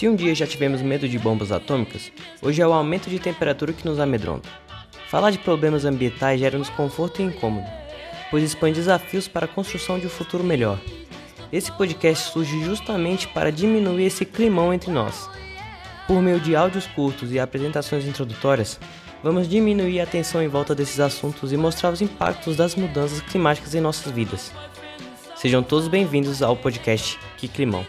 Se um dia já tivemos medo de bombas atômicas, hoje é o aumento de temperatura que nos amedronta. Falar de problemas ambientais gera-nos conforto e incômodo, pois expõe desafios para a construção de um futuro melhor. Esse podcast surge justamente para diminuir esse climão entre nós. Por meio de áudios curtos e apresentações introdutórias, vamos diminuir a tensão em volta desses assuntos e mostrar os impactos das mudanças climáticas em nossas vidas. Sejam todos bem-vindos ao podcast Que Climão.